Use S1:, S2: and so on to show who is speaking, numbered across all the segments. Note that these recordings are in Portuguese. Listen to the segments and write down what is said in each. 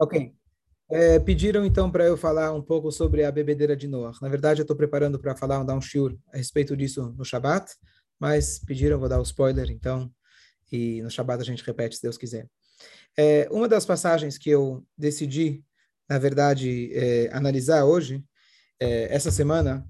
S1: Ok. É, pediram então para eu falar um pouco sobre a bebedeira de Noah. Na verdade, eu estou preparando para falar, um shiur a respeito disso no Shabat, mas pediram, vou dar o um spoiler então, e no Shabat a gente repete se Deus quiser. É, uma das passagens que eu decidi, na verdade, é, analisar hoje, é, essa semana,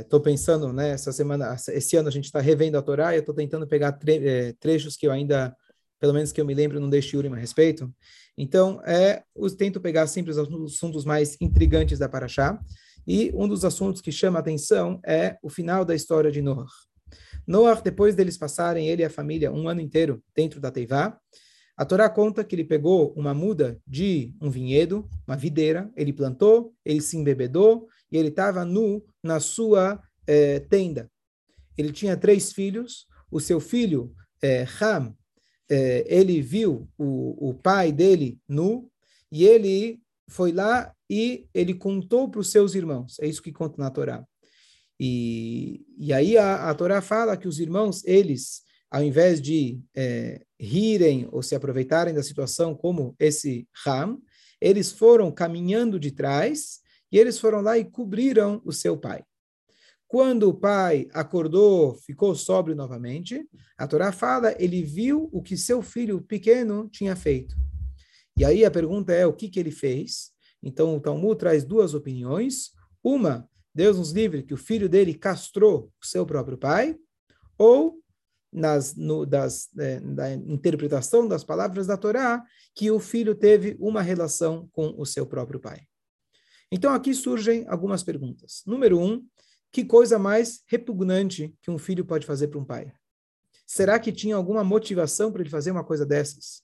S1: estou é, pensando, né, essa semana, esse ano a gente está revendo a Torá e eu estou tentando pegar tre é, trechos que eu ainda, pelo menos que eu me lembro, não deixei Urim a respeito. Então, é, eu tento pegar sempre os assuntos mais intrigantes da Paraxá, e um dos assuntos que chama atenção é o final da história de Noah. Noah, depois deles passarem, ele e a família, um ano inteiro dentro da Teivá, a Torá conta que ele pegou uma muda de um vinhedo, uma videira, ele plantou, ele se embebedou e ele estava nu na sua eh, tenda. Ele tinha três filhos. O seu filho, eh, Ham, eh, ele viu o, o pai dele nu e ele foi lá e ele contou para os seus irmãos. É isso que conta na Torá. E, e aí a, a Torá fala que os irmãos, eles ao invés de é, rirem ou se aproveitarem da situação como esse Ram, eles foram caminhando de trás e eles foram lá e cobriram o seu pai. Quando o pai acordou, ficou sóbrio novamente, a Torá fala, ele viu o que seu filho pequeno tinha feito. E aí a pergunta é, o que, que ele fez? Então o Talmud traz duas opiniões. Uma, Deus nos livre que o filho dele castrou o seu próprio pai, ou nas, no, das, é, da interpretação das palavras da Torá, que o filho teve uma relação com o seu próprio pai. Então aqui surgem algumas perguntas. Número um, que coisa mais repugnante que um filho pode fazer para um pai? Será que tinha alguma motivação para ele fazer uma coisa dessas?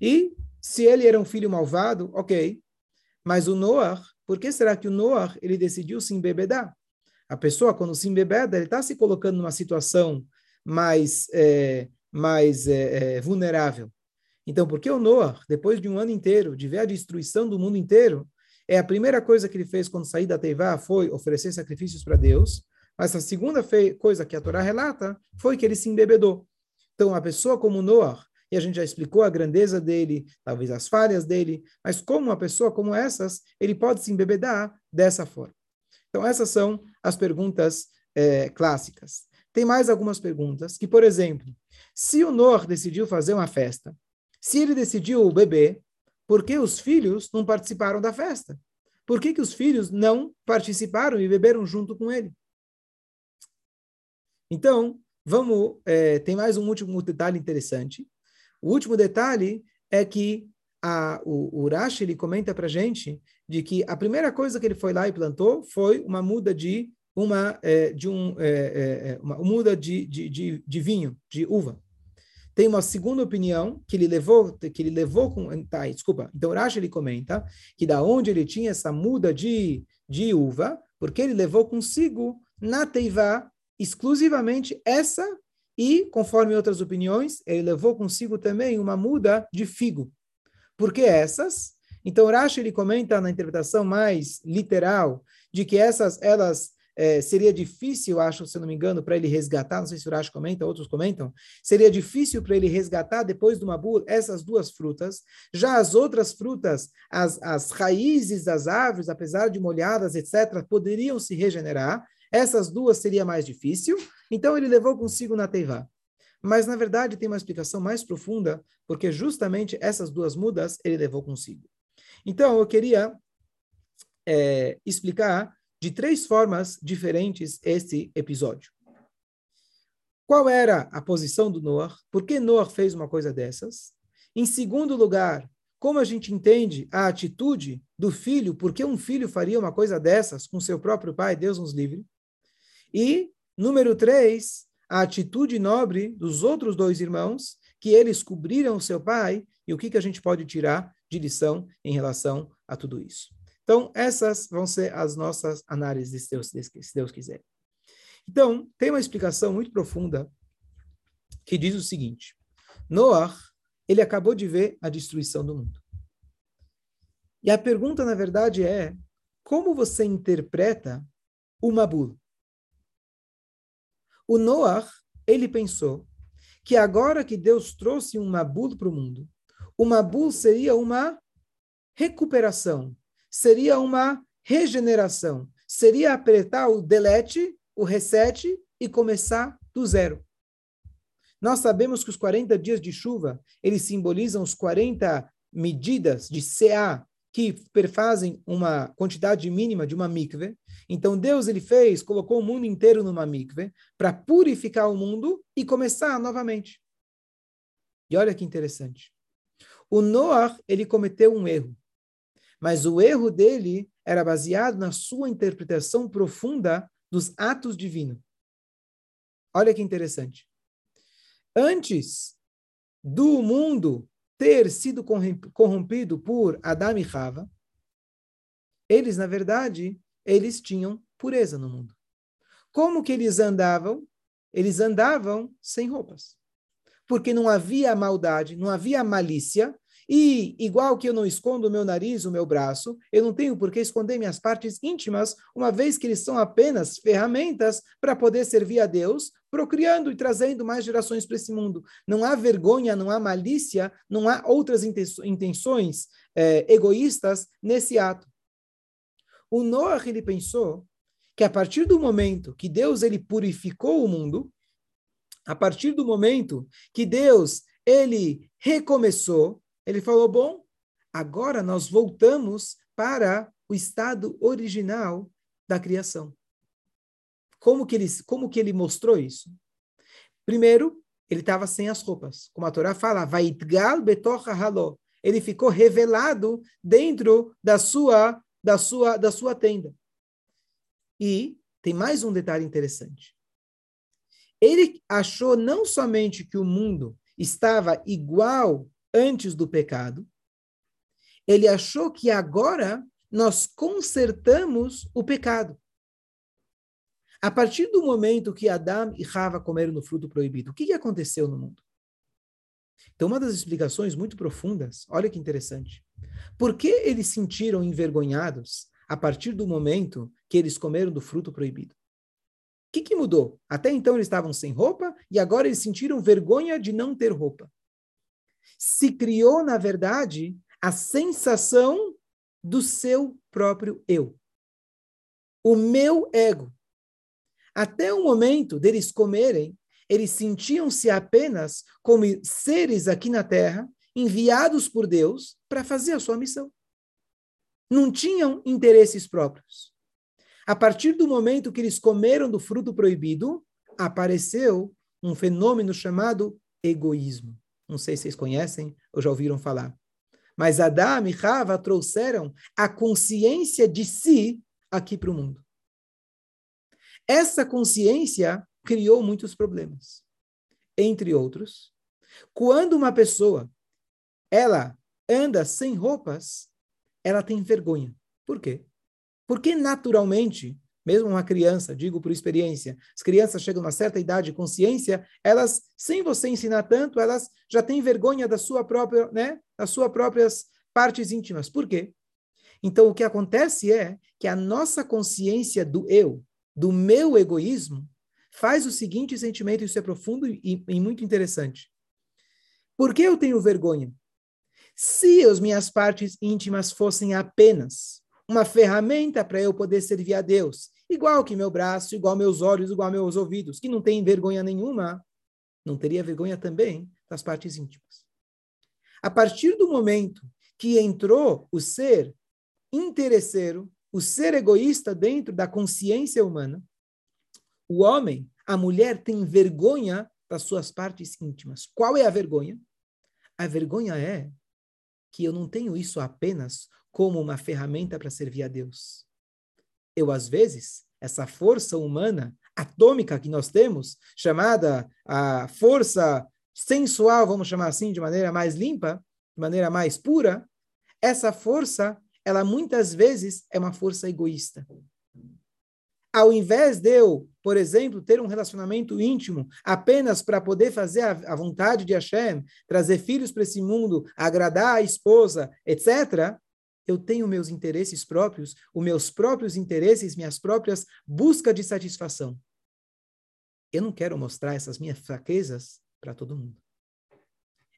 S1: E se ele era um filho malvado, ok. Mas o Noah, por que será que o Noah ele decidiu se embebedar? A pessoa, quando se embebeda, ele está se colocando numa situação mais, é, mais é, é, vulnerável. Então, por que o Noah, depois de um ano inteiro, de ver a destruição do mundo inteiro, é a primeira coisa que ele fez quando saiu da Teivá foi oferecer sacrifícios para Deus, mas a segunda coisa que a Torá relata foi que ele se embebedou. Então, uma pessoa como Noah, e a gente já explicou a grandeza dele, talvez as falhas dele, mas como uma pessoa como essas, ele pode se embebedar dessa forma. Então, essas são as perguntas é, clássicas. Tem mais algumas perguntas, que, por exemplo, se o Noah decidiu fazer uma festa, se ele decidiu beber, por que os filhos não participaram da festa? Por que, que os filhos não participaram e beberam junto com ele? Então, vamos. É, tem mais um último detalhe interessante. O último detalhe é que a, o, o Rashi ele comenta para gente de que a primeira coisa que ele foi lá e plantou foi uma muda de uma, é, de um, é, é, é, uma muda de, de, de, de, vinho, de uva. Tem uma segunda opinião que ele levou, que ele levou com, tá, desculpa. Então Rashi ele comenta que da onde ele tinha essa muda de, de uva, porque ele levou consigo na Teivá exclusivamente essa e, conforme outras opiniões, ele levou consigo também uma muda de figo. Por que essas? Então Rashi ele comenta na interpretação mais literal de que essas elas é, seria difícil, acho, se não me engano, para ele resgatar, não sei se o Urash comenta, outros comentam, seria difícil para ele resgatar depois do Mabur essas duas frutas. Já as outras frutas, as, as raízes das árvores, apesar de molhadas, etc., poderiam se regenerar. Essas duas seria mais difícil, então ele levou consigo na Teivá. Mas, na verdade, tem uma explicação mais profunda, porque justamente essas duas mudas ele levou consigo. Então, eu queria é, explicar de três formas diferentes esse episódio. Qual era a posição do Noah? Por que Noah fez uma coisa dessas? Em segundo lugar, como a gente entende a atitude do filho? Por que um filho faria uma coisa dessas com seu próprio pai? Deus nos livre. E, número três, a atitude nobre dos outros dois irmãos, que eles cobriram seu pai, e o que, que a gente pode tirar de lição em relação a tudo isso. Então, essas vão ser as nossas análises, se Deus, se Deus quiser. Então, tem uma explicação muito profunda que diz o seguinte: Noah, ele acabou de ver a destruição do mundo. E a pergunta, na verdade, é: como você interpreta o Mabul? O Noah, ele pensou que agora que Deus trouxe um Mabul para o mundo, o Mabul seria uma recuperação, seria uma regeneração, seria apertar o delete, o reset e começar do zero. Nós sabemos que os 40 dias de chuva, eles simbolizam os 40 medidas de CA que perfazem uma quantidade mínima de uma mikve. Então Deus ele fez, colocou o mundo inteiro numa mikve para purificar o mundo e começar novamente. E olha que interessante. O Noah, ele cometeu um erro. Mas o erro dele era baseado na sua interpretação profunda dos atos divinos. Olha que interessante. Antes do mundo ter sido corrompido por Adão e Rava, eles, na verdade, eles tinham pureza no mundo. Como que eles andavam? Eles andavam sem roupas. Porque não havia maldade, não havia malícia, e, igual que eu não escondo o meu nariz, o meu braço, eu não tenho por que esconder minhas partes íntimas, uma vez que eles são apenas ferramentas para poder servir a Deus, procriando e trazendo mais gerações para esse mundo. Não há vergonha, não há malícia, não há outras intenções é, egoístas nesse ato. O Noah, ele pensou que a partir do momento que Deus ele purificou o mundo, a partir do momento que Deus ele recomeçou, ele falou: bom, agora nós voltamos para o estado original da criação. Como que ele, como que ele mostrou isso? Primeiro, ele estava sem as roupas. Como a Torá fala, Vaitgal betorha halo. Ele ficou revelado dentro da sua, da sua, da sua tenda. E tem mais um detalhe interessante. Ele achou não somente que o mundo estava igual antes do pecado, ele achou que agora nós consertamos o pecado. A partir do momento que Adão e Rava comeram no fruto proibido, o que, aconteceu no mundo? Então, uma das explicações muito profundas, olha que interessante. Por que eles sentiram envergonhados a partir do momento que eles comeram do fruto proibido? O que, que mudou? Até então eles estavam sem roupa e agora eles sentiram vergonha de não ter roupa se criou, na verdade, a sensação do seu próprio eu. O meu ego. Até o momento deles comerem, eles sentiam-se apenas como seres aqui na terra, enviados por Deus para fazer a sua missão. Não tinham interesses próprios. A partir do momento que eles comeram do fruto proibido, apareceu um fenômeno chamado egoísmo. Não sei se vocês conhecem ou já ouviram falar. Mas Adão e Rava trouxeram a consciência de si aqui para o mundo. Essa consciência criou muitos problemas. Entre outros, quando uma pessoa ela anda sem roupas, ela tem vergonha. Por quê? Porque naturalmente mesmo uma criança, digo por experiência, as crianças chegam a uma certa idade de consciência, elas, sem você ensinar tanto, elas já têm vergonha da sua própria, né, das suas próprias partes íntimas. Por quê? Então, o que acontece é que a nossa consciência do eu, do meu egoísmo, faz o seguinte sentimento, isso é profundo e, e muito interessante. Por que eu tenho vergonha? Se as minhas partes íntimas fossem apenas uma ferramenta para eu poder servir a Deus igual que meu braço, igual meus olhos, igual meus ouvidos, que não tem vergonha nenhuma, não teria vergonha também das partes íntimas. A partir do momento que entrou o ser interesseiro, o ser egoísta dentro da consciência humana, o homem, a mulher tem vergonha das suas partes íntimas. Qual é a vergonha? A vergonha é que eu não tenho isso apenas como uma ferramenta para servir a Deus eu, às vezes, essa força humana atômica que nós temos, chamada a força sensual, vamos chamar assim, de maneira mais limpa, de maneira mais pura, essa força, ela muitas vezes é uma força egoísta. Ao invés de eu, por exemplo, ter um relacionamento íntimo apenas para poder fazer a, a, vontade de Hashem, trazer filhos para esse mundo, agradar a esposa, etc., eu tenho meus interesses próprios, os meus próprios interesses, minhas próprias busca de satisfação. Eu não quero mostrar essas minhas fraquezas para todo mundo.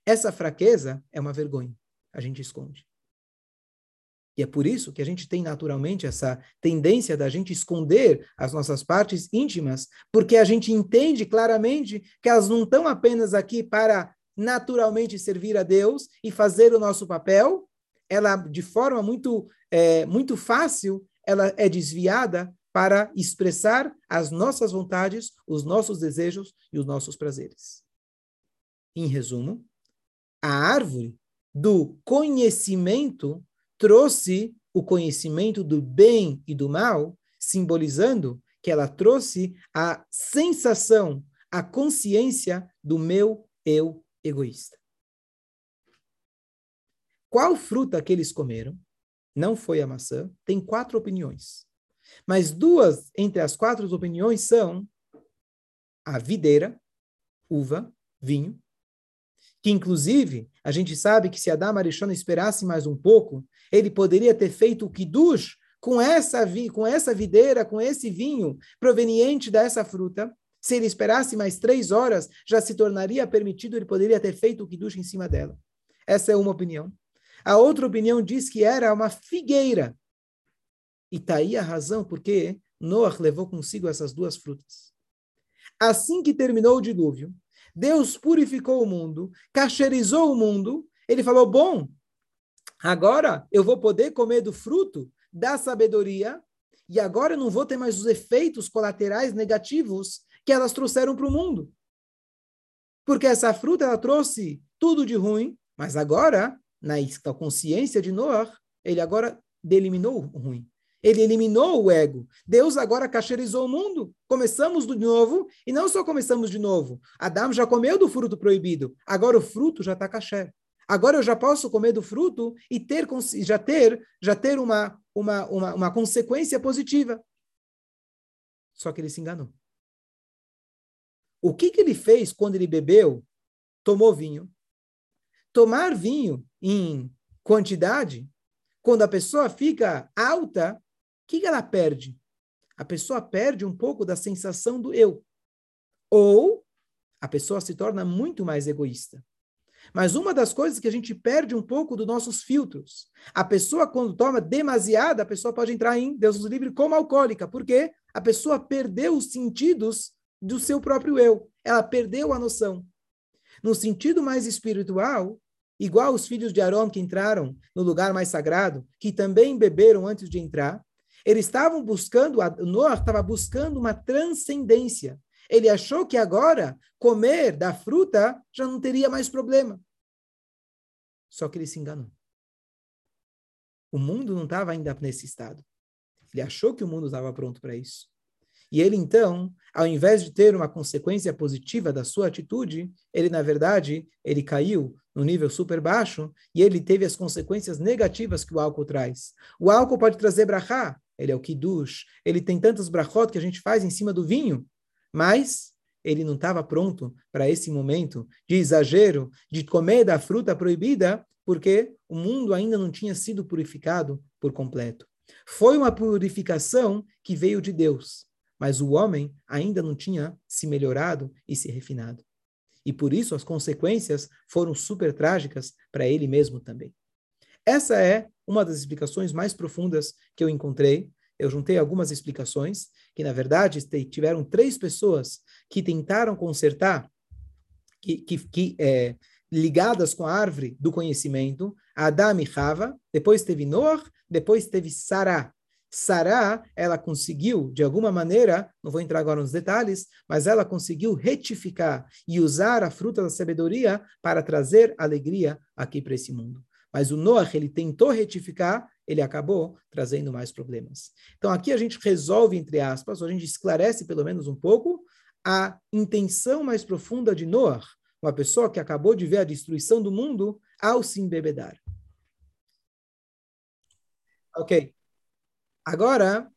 S1: Essa fraqueza é uma vergonha. A gente esconde. E é por isso que a gente tem naturalmente essa tendência da gente esconder as nossas partes íntimas, porque a gente entende claramente que elas não estão apenas aqui para naturalmente servir a Deus e fazer o nosso papel, ela de forma muito é, muito fácil ela é desviada para expressar as nossas vontades, os nossos desejos e os nossos prazeres. Em resumo, a árvore do conhecimento trouxe o conhecimento do bem e do mal, simbolizando que ela trouxe a sensação, a consciência do meu eu egoísta. Qual fruta que eles comeram? Não foi a maçã. Tem quatro opiniões. Mas duas entre as quatro opiniões são a videira, uva, vinho, que inclusive a gente sabe que se Adam Arishon esperasse mais um pouco, ele poderia ter feito o kiddush com essa, com essa videira, com esse vinho proveniente dessa fruta. Se ele esperasse mais três horas, já se tornaria permitido, ele poderia ter feito o kiddush em cima dela. Essa é uma opinião. A outra opinião diz que era uma figueira. E está aí a razão porque Noah levou consigo essas duas frutas. Assim que terminou o dilúvio, Deus purificou o mundo, cacherizou o mundo. Ele falou: Bom, agora eu vou poder comer do fruto da sabedoria, e agora eu não vou ter mais os efeitos colaterais negativos que elas trouxeram para o mundo. Porque essa fruta ela trouxe tudo de ruim, mas agora, na consciência de Noah, ele agora deliminou o ruim. Ele eliminou o ego. Deus agora cacherizou o mundo. Começamos de novo, e não só começamos de novo. Adão já comeu do fruto proibido. Agora o fruto já está caché. Agora eu já posso comer do fruto e ter, já ter, já ter uma, uma, uma, uma consequência positiva. Só que ele se enganou. O que, que ele fez quando ele bebeu, tomou vinho? Tomar vinho em quantidade, quando a pessoa fica alta, que, que ela perde? A pessoa perde um pouco da sensação do eu. Ou a pessoa se torna muito mais egoísta. Mas uma das coisas que a gente perde um pouco dos nossos filtros. A pessoa, quando toma demasiada, a pessoa pode entrar em, Deus nos livre, como alcoólica. porque A pessoa perdeu os sentidos do seu próprio eu. Ela perdeu a noção. No sentido mais espiritual, igual os filhos de Arão que entraram no lugar mais sagrado, que também beberam antes de entrar, eles estavam buscando, Noah estava buscando uma transcendência. Ele achou que agora comer da fruta já não teria mais problema. Só que ele se enganou. O mundo não estava ainda nesse estado. Ele achou que o mundo estava pronto para isso. E ele, então, ao invés de ter uma consequência positiva da sua atitude, ele, na verdade, ele caiu no nível super baixo e ele teve as consequências negativas que o álcool traz. O álcool pode trazer brachá, ele é o kiddush, ele tem tantos brachot que a gente faz em cima do vinho, mas ele não estava pronto para esse momento de exagero, de comer da fruta proibida, porque o mundo ainda não tinha sido purificado por completo. Foi uma purificação que veio de Deus, mas o homem ainda não tinha se melhorado e se refinado. E por isso as consequências foram super trágicas para ele mesmo também. Essa é uma das explicações mais profundas que eu encontrei. Eu juntei algumas explicações que, na verdade, tiveram três pessoas que tentaram consertar, que, que, que é, ligadas com a árvore do conhecimento, Adam e Rava, depois teve Noah, depois teve Sará. Sará, ela conseguiu, de alguma maneira, não vou entrar agora nos detalhes, mas ela conseguiu retificar e usar a fruta da sabedoria para trazer alegria aqui para esse mundo. Mas o Noah, ele tentou retificar, ele acabou trazendo mais problemas. Então aqui a gente resolve, entre aspas, ou a gente esclarece pelo menos um pouco a intenção mais profunda de Noah, uma pessoa que acabou de ver a destruição do mundo ao se embebedar. Ok. Agora,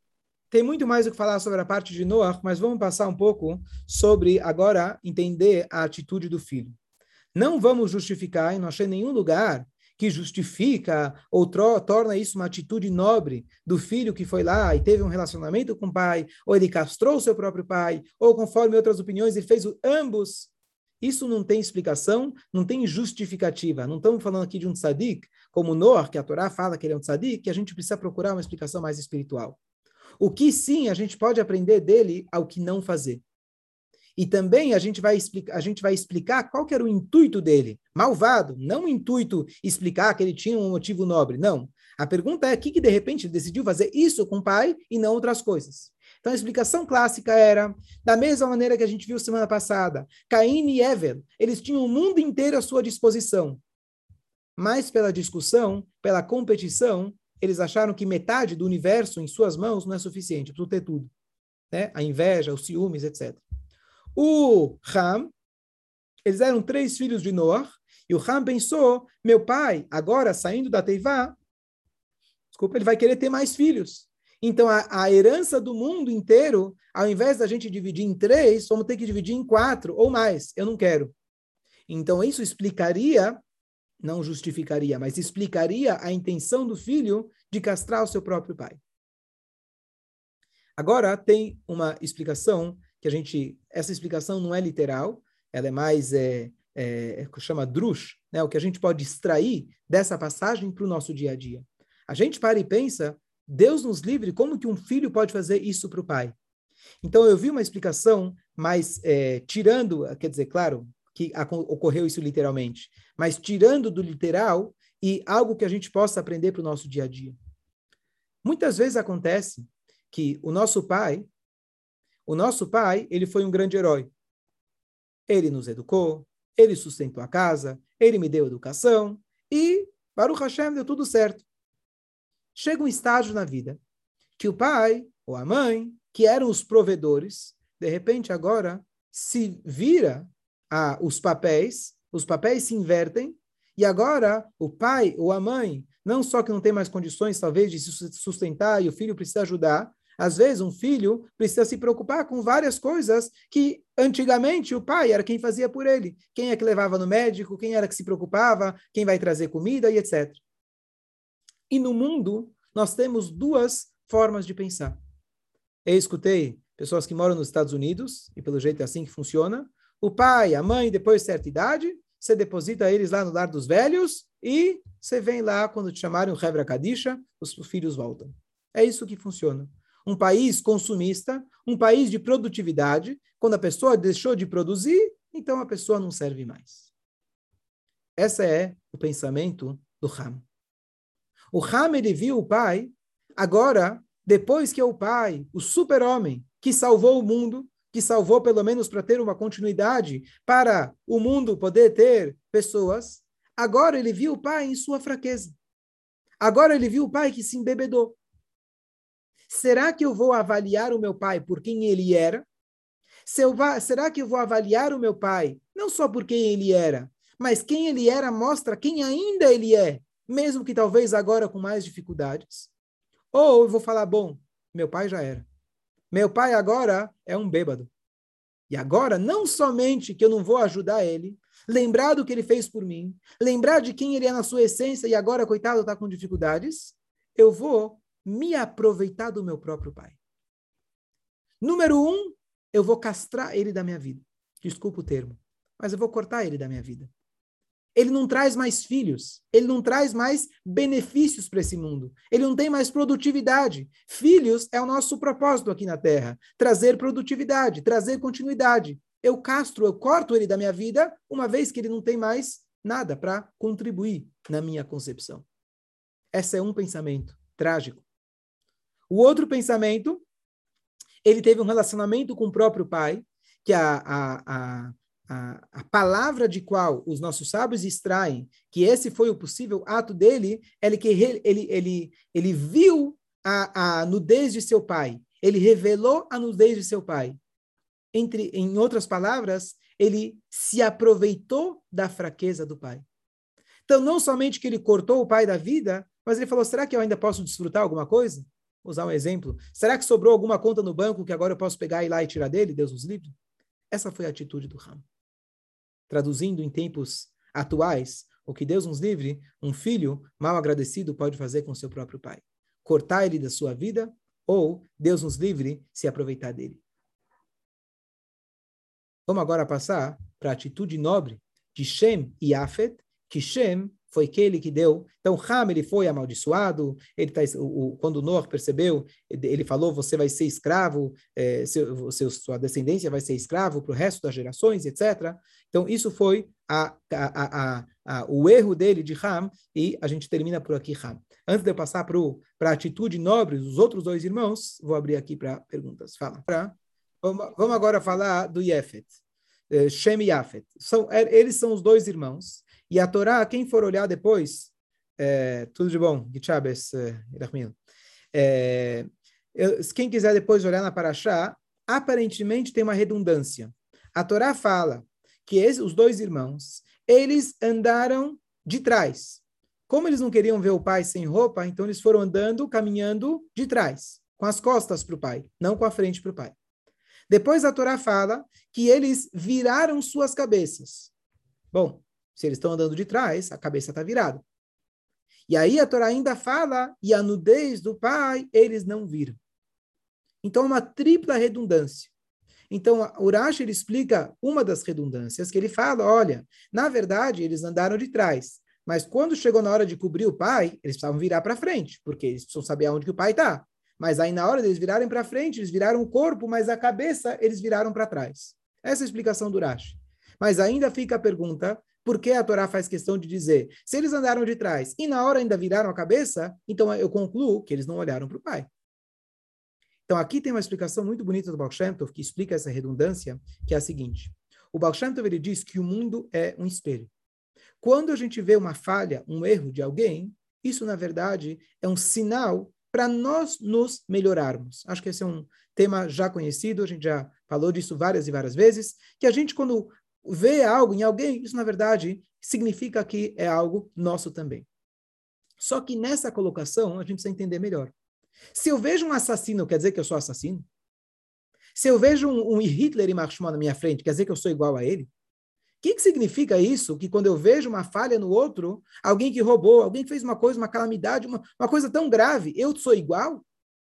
S1: tem muito mais o que falar sobre a parte de Noah, mas vamos passar um pouco sobre agora entender a atitude do filho. Não vamos justificar, e não achei nenhum lugar que justifica ou torna isso uma atitude nobre do filho que foi lá e teve um relacionamento com o pai, ou ele castrou seu próprio pai, ou conforme outras opiniões, ele fez ambos. Isso não tem explicação, não tem justificativa. Não estamos falando aqui de um tzadik, como Noah, que a Torá fala que ele é um tzadik, que a gente precisa procurar uma explicação mais espiritual. O que sim a gente pode aprender dele ao que não fazer. E também a gente vai explicar, a gente vai explicar qual era o intuito dele. Malvado, não o intuito explicar que ele tinha um motivo nobre, não. A pergunta é, o que, que de repente ele decidiu fazer isso com o pai e não outras coisas? Então a explicação clássica era, da mesma maneira que a gente viu semana passada, Caim e Evel, eles tinham o mundo inteiro à sua disposição. Mas pela discussão, pela competição, eles acharam que metade do universo em suas mãos não é suficiente, para ter tudo. Né? A inveja, os ciúmes, etc. O Ram, eles eram três filhos de Noah, e o Ram pensou, meu pai, agora saindo da Teivá, desculpa, ele vai querer ter mais filhos. Então, a, a, herança do mundo inteiro, ao invés da gente dividir em três, vamos ter que dividir em quatro ou mais. Eu não quero. Então, isso explicaria, não justificaria, mas explicaria a intenção do filho de castrar o seu próprio pai. Agora, tem uma explicação que a gente. Essa explicação não é literal, ela é mais. É, é, é chama drush, né? o que a gente pode extrair dessa passagem para o nosso dia a dia. A gente para e pensa Deus nos livre, como que um filho pode fazer isso para o pai? Então, eu vi uma explicação, mas é, tirando, quer dizer, claro, que ocorreu isso literalmente, mas tirando do literal e algo que a gente possa aprender para o nosso dia a dia. Muitas vezes acontece que o nosso pai, o nosso pai, ele foi um grande herói. Ele nos educou, ele sustentou a casa, ele me deu educação e, Baruch Hashem, deu tudo certo chega um estágio na vida que o pai ou a mãe, que eram os provedores, de repente agora se vira a, os papéis, os papéis se invertem, e agora o pai ou a mãe, não só que não tem mais condições, talvez, de se sustentar e o filho precisa ajudar, às vezes um filho precisa se preocupar com várias coisas que antigamente o pai era quem fazia por ele. Quem é que levava no médico, quem era que se preocupava, quem vai trazer comida e etc. E no mundo, nós temos duas formas de pensar. Eu escutei pessoas que moram nos Estados Unidos, e pelo jeito é assim que funciona. O pai, a mãe, depois de certa idade, você deposita eles lá no lar dos velhos e você vem lá, quando te chamarem o Hebra Kadisha, os filhos voltam. É isso que funciona. Um país consumista, um país de produtividade, quando a pessoa deixou de produzir, então a pessoa não serve mais. Esse é o pensamento do Ram. O Ham, ele viu o pai, agora, depois que é o pai, o super-homem, que salvou o mundo, que salvou pelo menos para ter uma continuidade, para o mundo poder ter pessoas, agora ele viu o pai em sua fraqueza. Agora ele viu o pai que se embebedou. Será que eu vou avaliar o meu pai por quem ele era? Se va... Será que eu vou avaliar o meu pai não só por quem ele era, mas quem ele era mostra quem ainda ele é mesmo que talvez agora com mais dificuldades. Ou eu vou falar, bom, meu pai já era. Meu pai agora é um bêbado. E agora, não somente que eu não vou ajudar ele, lembrar do que ele fez por mim, lembrar de quem ele é na sua essência e agora, coitado, está com dificuldades, eu vou me aproveitar do meu próprio pai. Número um, eu vou castrar ele da minha vida. Desculpa o termo, mas eu vou cortar ele da minha vida ele não traz mais filhos, ele não traz mais benefícios para esse mundo, ele não tem mais produtividade. Filhos é o nosso propósito aqui na Terra, trazer produtividade, trazer continuidade. Eu castro, eu corto ele da minha vida, uma vez que ele não tem mais nada para contribuir na minha concepção. Esse é um pensamento trágico. O outro pensamento, ele teve um relacionamento com o próprio pai, que a, a, a a, a, palavra de qual os nossos sábios extraem que esse foi o possível ato dele, ele que ele, ele, ele, ele viu a, a nudez de seu pai, ele revelou a nudez de seu pai. Entre, em outras palavras, ele se aproveitou da fraqueza do pai. Então, não somente que ele cortou o pai da vida, mas ele falou: será que eu ainda posso desfrutar alguma coisa? Vou usar um exemplo. Será que sobrou alguma conta no banco que agora eu posso pegar e ir lá e tirar dele? Deus nos livre. Essa foi a atitude do Ram traduzindo em tempos atuais, o que Deus nos livre, um filho mal agradecido pode fazer com seu próprio pai. Cortar ele da sua vida ou, Deus nos livre, se aproveitar dele. Vamos agora passar para a atitude nobre de Shem e Afet, que Shem foi aquele que deu. Então, Ham, ele foi amaldiçoado, ele tá, o, o, quando Noah percebeu, ele falou, você vai ser escravo, é, seu, seu, sua descendência vai ser escravo para o resto das gerações, etc. Então, isso foi a, a, a, o erro dele de Ham, e a gente termina por aqui Ham. Antes de eu passar para a atitude nobre dos outros dois irmãos, vou abrir aqui para perguntas. Fala. Vamos, vamos agora falar do Yefet. Eh, Shem e Yafet. São, é, eles são os dois irmãos. E a Torá, quem for olhar depois, é, tudo de bom, Gichabes, é, quem quiser depois olhar na Paraxá, aparentemente tem uma redundância. A Torá fala que esses, os dois irmãos, eles andaram de trás. Como eles não queriam ver o pai sem roupa, então eles foram andando, caminhando de trás, com as costas para o pai, não com a frente para o pai. Depois a Torá fala que eles viraram suas cabeças. Bom, se eles estão andando de trás, a cabeça está virada. E aí a Torá ainda fala, e a nudez do pai, eles não viram. Então, uma tripla redundância. Então, Urash, ele explica uma das redundâncias, que ele fala, olha, na verdade, eles andaram de trás, mas quando chegou na hora de cobrir o pai, eles precisavam virar para frente, porque eles precisam saber aonde que o pai está. Mas aí, na hora deles virarem para frente, eles viraram o corpo, mas a cabeça eles viraram para trás. Essa é a explicação do Urash. Mas ainda fica a pergunta, por que a Torá faz questão de dizer, se eles andaram de trás e na hora ainda viraram a cabeça, então eu concluo que eles não olharam para o pai. Então aqui tem uma explicação muito bonita do Baal Shem Tov, que explica essa redundância, que é a seguinte. O Baal Shem Tov, ele diz que o mundo é um espelho. Quando a gente vê uma falha, um erro de alguém, isso, na verdade, é um sinal para nós nos melhorarmos. Acho que esse é um tema já conhecido, a gente já falou disso várias e várias vezes, que a gente, quando vê algo em alguém, isso na verdade significa que é algo nosso também. Só que nessa colocação a gente precisa entender melhor. Se eu vejo um assassino, quer dizer que eu sou assassino? Se eu vejo um, um Hitler e Marshmallow na minha frente, quer dizer que eu sou igual a ele? O que, que significa isso? Que quando eu vejo uma falha no outro, alguém que roubou, alguém que fez uma coisa, uma calamidade, uma, uma coisa tão grave, eu sou igual?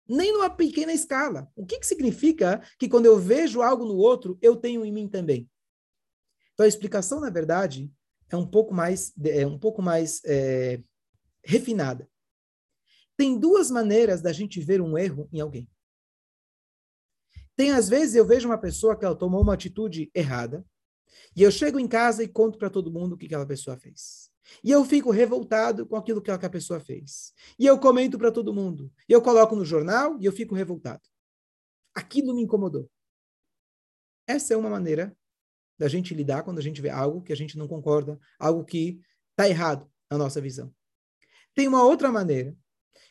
S1: Nem numa pequena escala. O que, que significa que quando eu vejo algo no outro, eu tenho em mim também? Então a explicação, na verdade, é um pouco mais, é um pouco mais é, refinada. Tem duas maneiras da gente ver um erro em alguém. Tem às vezes eu vejo uma pessoa que ela tomou uma atitude errada e eu chego em casa e conto para todo mundo o que aquela pessoa fez. E eu fico revoltado com aquilo que aquela pessoa fez. E eu comento para todo mundo. E eu coloco no jornal e eu fico revoltado. Aquilo me incomodou. Essa é uma maneira da gente lidar quando a gente vê algo que a gente não concorda, algo que está errado na nossa visão. Tem uma outra maneira,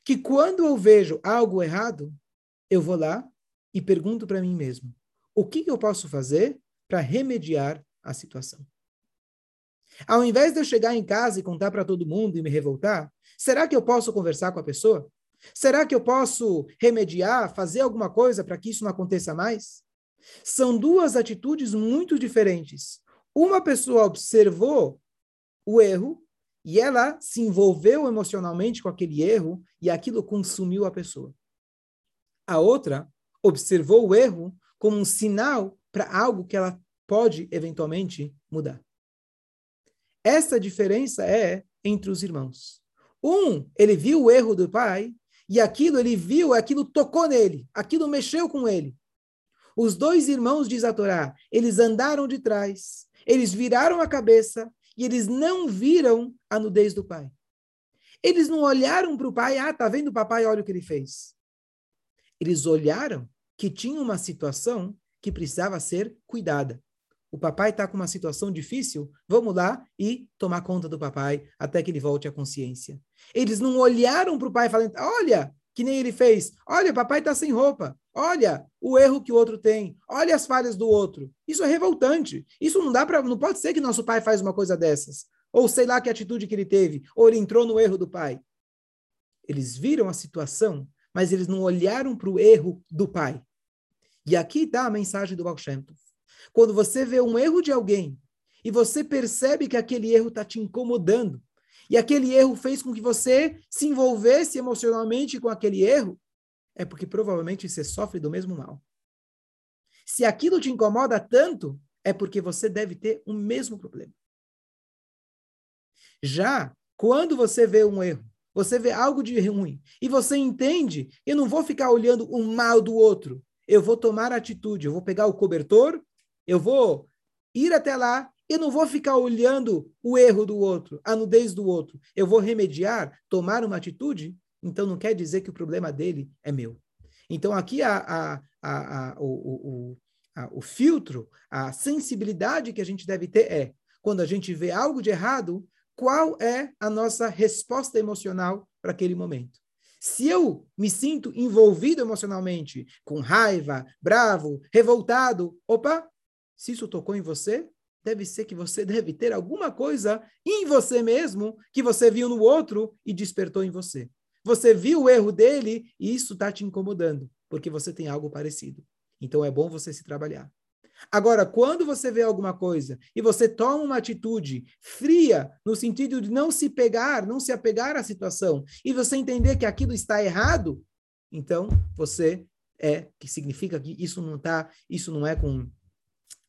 S1: que quando eu vejo algo errado, eu vou lá e pergunto para mim mesmo: o que eu posso fazer para remediar a situação? Ao invés de eu chegar em casa e contar para todo mundo e me revoltar, será que eu posso conversar com a pessoa? Será que eu posso remediar, fazer alguma coisa para que isso não aconteça mais? São duas atitudes muito diferentes. Uma pessoa observou o erro e ela se envolveu emocionalmente com aquele erro e aquilo consumiu a pessoa. A outra observou o erro como um sinal para algo que ela pode eventualmente mudar. Essa diferença é entre os irmãos. Um, ele viu o erro do pai e aquilo ele viu, aquilo tocou nele, aquilo mexeu com ele. Os dois irmãos, diz a Torá, eles andaram de trás, eles viraram a cabeça e eles não viram a nudez do pai. Eles não olharam para o pai, ah, tá vendo o papai, olha o que ele fez. Eles olharam que tinha uma situação que precisava ser cuidada. O papai está com uma situação difícil, vamos lá e tomar conta do papai até que ele volte à consciência. Eles não olharam para o pai falando, olha, que nem ele fez. Olha, papai está sem roupa. Olha o erro que o outro tem. Olha as falhas do outro. Isso é revoltante. Isso não dá para, não pode ser que nosso pai faz uma coisa dessas. Ou sei lá que atitude que ele teve, ou ele entrou no erro do pai. Eles viram a situação, mas eles não olharam para o erro do pai. E aqui está a mensagem do Baal. Quando você vê um erro de alguém e você percebe que aquele erro está te incomodando, e aquele erro fez com que você se envolvesse emocionalmente com aquele erro, é porque provavelmente você sofre do mesmo mal. Se aquilo te incomoda tanto, é porque você deve ter o mesmo problema. Já quando você vê um erro, você vê algo de ruim e você entende, eu não vou ficar olhando o mal do outro, eu vou tomar atitude, eu vou pegar o cobertor, eu vou ir até lá, eu não vou ficar olhando o erro do outro, a nudez do outro. Eu vou remediar, tomar uma atitude, então não quer dizer que o problema dele é meu. Então aqui a, a, a, o, o, o filtro, a sensibilidade que a gente deve ter é, quando a gente vê algo de errado, qual é a nossa resposta emocional para aquele momento. Se eu me sinto envolvido emocionalmente, com raiva, bravo, revoltado, opa, se isso tocou em você, deve ser que você deve ter alguma coisa em você mesmo que você viu no outro e despertou em você. Você viu o erro dele e isso está te incomodando, porque você tem algo parecido. Então é bom você se trabalhar. Agora, quando você vê alguma coisa e você toma uma atitude fria, no sentido de não se pegar, não se apegar à situação, e você entender que aquilo está errado, então você é, que significa que isso não tá, isso não é com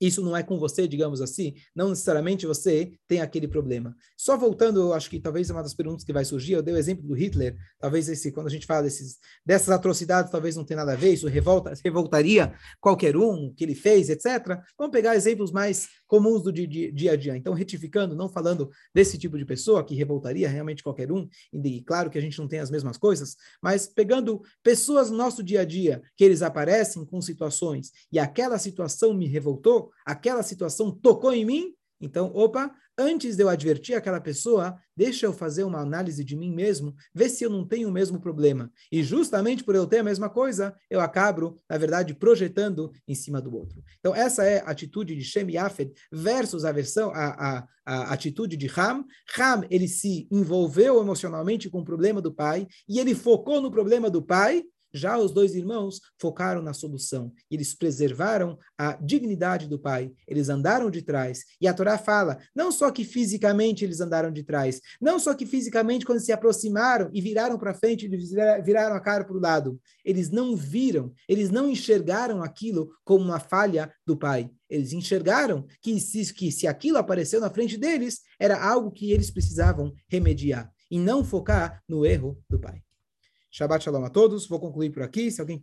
S1: isso não é com você, digamos assim, não necessariamente você tem aquele problema. Só voltando, eu acho que talvez uma das perguntas que vai surgir, eu dei o exemplo do Hitler, talvez esse, quando a gente fala desses, dessas atrocidades, talvez não tenha nada a ver, isso revolta, revoltaria qualquer um que ele fez, etc. Vamos pegar exemplos mais comuns do dia, a dia. Então, retificando, não falando desse tipo de pessoa que revoltaria realmente qualquer um, e claro que a gente não tem as mesmas coisas, mas pegando pessoas no nosso dia a dia, que eles aparecem com situações, e aquela situação me revoltou, aquela situação tocou em mim, então, opa, antes de eu advertir aquela pessoa, deixa eu fazer uma análise de mim mesmo, ver se eu não tenho o mesmo problema. E justamente por eu ter a mesma coisa, eu acabo, na verdade, projetando em cima do outro. Então, essa é a atitude de Shem Yafed versus a versão, a, a, a atitude de Ham. Ham, ele se envolveu emocionalmente com o problema do pai, e ele focou no problema do pai, já os dois irmãos focaram na solução. Eles preservaram a dignidade do pai. Eles andaram de trás. E a Torá fala, não só que fisicamente eles andaram de trás, não só que fisicamente quando se aproximaram e viraram para frente, eles viraram a cara para o lado. Eles não viram, eles não enxergaram aquilo como uma falha do pai. Eles enxergaram que se, que se aquilo apareceu na frente deles, era algo que eles precisavam remediar e não focar no erro do pai. Shabbat Shalom a todos. Vou concluir por aqui. Se alguém